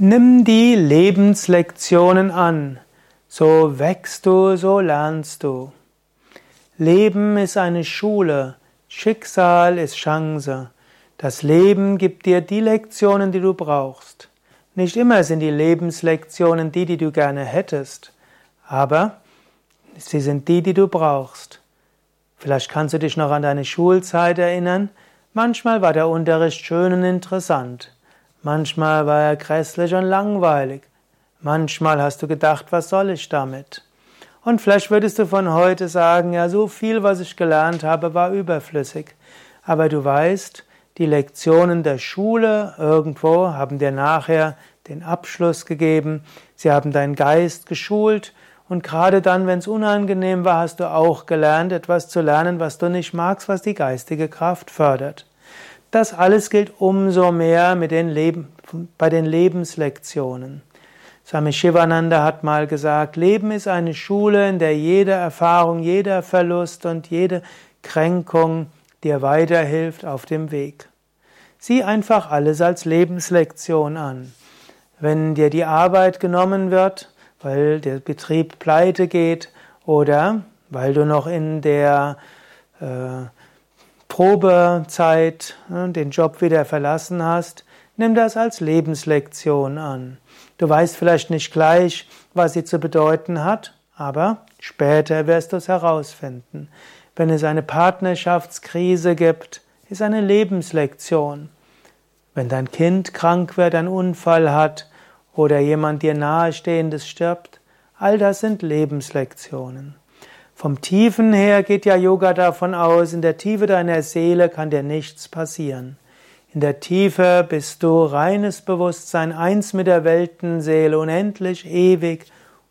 Nimm die Lebenslektionen an. So wächst du, so lernst du. Leben ist eine Schule. Schicksal ist Chance. Das Leben gibt dir die Lektionen, die du brauchst. Nicht immer sind die Lebenslektionen die, die du gerne hättest, aber sie sind die, die du brauchst. Vielleicht kannst du dich noch an deine Schulzeit erinnern. Manchmal war der Unterricht schön und interessant. Manchmal war er grässlich und langweilig. Manchmal hast du gedacht, was soll ich damit? Und vielleicht würdest du von heute sagen, ja, so viel, was ich gelernt habe, war überflüssig. Aber du weißt, die Lektionen der Schule irgendwo haben dir nachher den Abschluss gegeben, sie haben deinen Geist geschult und gerade dann, wenn es unangenehm war, hast du auch gelernt, etwas zu lernen, was du nicht magst, was die geistige Kraft fördert. Das alles gilt umso mehr mit den Leben, bei den Lebenslektionen. Swami Shivananda hat mal gesagt, Leben ist eine Schule, in der jede Erfahrung, jeder Verlust und jede Kränkung dir weiterhilft auf dem Weg. Sieh einfach alles als Lebenslektion an. Wenn dir die Arbeit genommen wird, weil der Betrieb pleite geht oder weil du noch in der äh, Probezeit ne, den Job wieder verlassen hast, nimm das als Lebenslektion an. Du weißt vielleicht nicht gleich, was sie zu bedeuten hat, aber später wirst du es herausfinden. Wenn es eine Partnerschaftskrise gibt, ist eine Lebenslektion. Wenn dein Kind krank wird, einen Unfall hat oder jemand dir nahestehendes stirbt, all das sind Lebenslektionen. Vom Tiefen her geht ja Yoga davon aus, in der Tiefe deiner Seele kann dir nichts passieren. In der Tiefe bist du reines Bewusstsein, eins mit der Weltenseele, unendlich, ewig,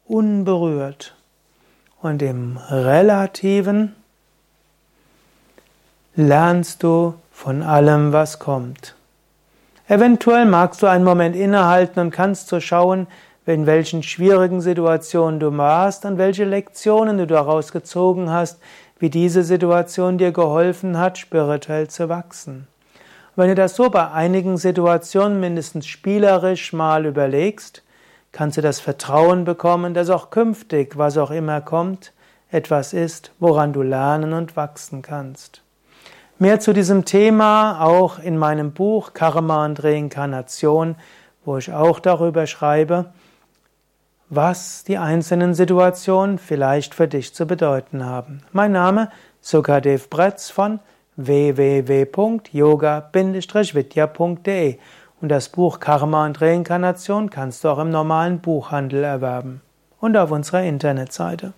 unberührt. Und im Relativen lernst du von allem, was kommt. Eventuell magst du einen Moment innehalten und kannst so schauen, in welchen schwierigen Situationen du warst und welche Lektionen du daraus gezogen hast, wie diese Situation dir geholfen hat, spirituell zu wachsen. Wenn du das so bei einigen Situationen mindestens spielerisch mal überlegst, kannst du das Vertrauen bekommen, dass auch künftig, was auch immer kommt, etwas ist, woran du lernen und wachsen kannst. Mehr zu diesem Thema auch in meinem Buch Karma und Reinkarnation, wo ich auch darüber schreibe, was die einzelnen Situationen vielleicht für dich zu bedeuten haben. Mein Name Sukadev Bretz von www.yoga-vidya.de und das Buch Karma und Reinkarnation kannst du auch im normalen Buchhandel erwerben und auf unserer Internetseite.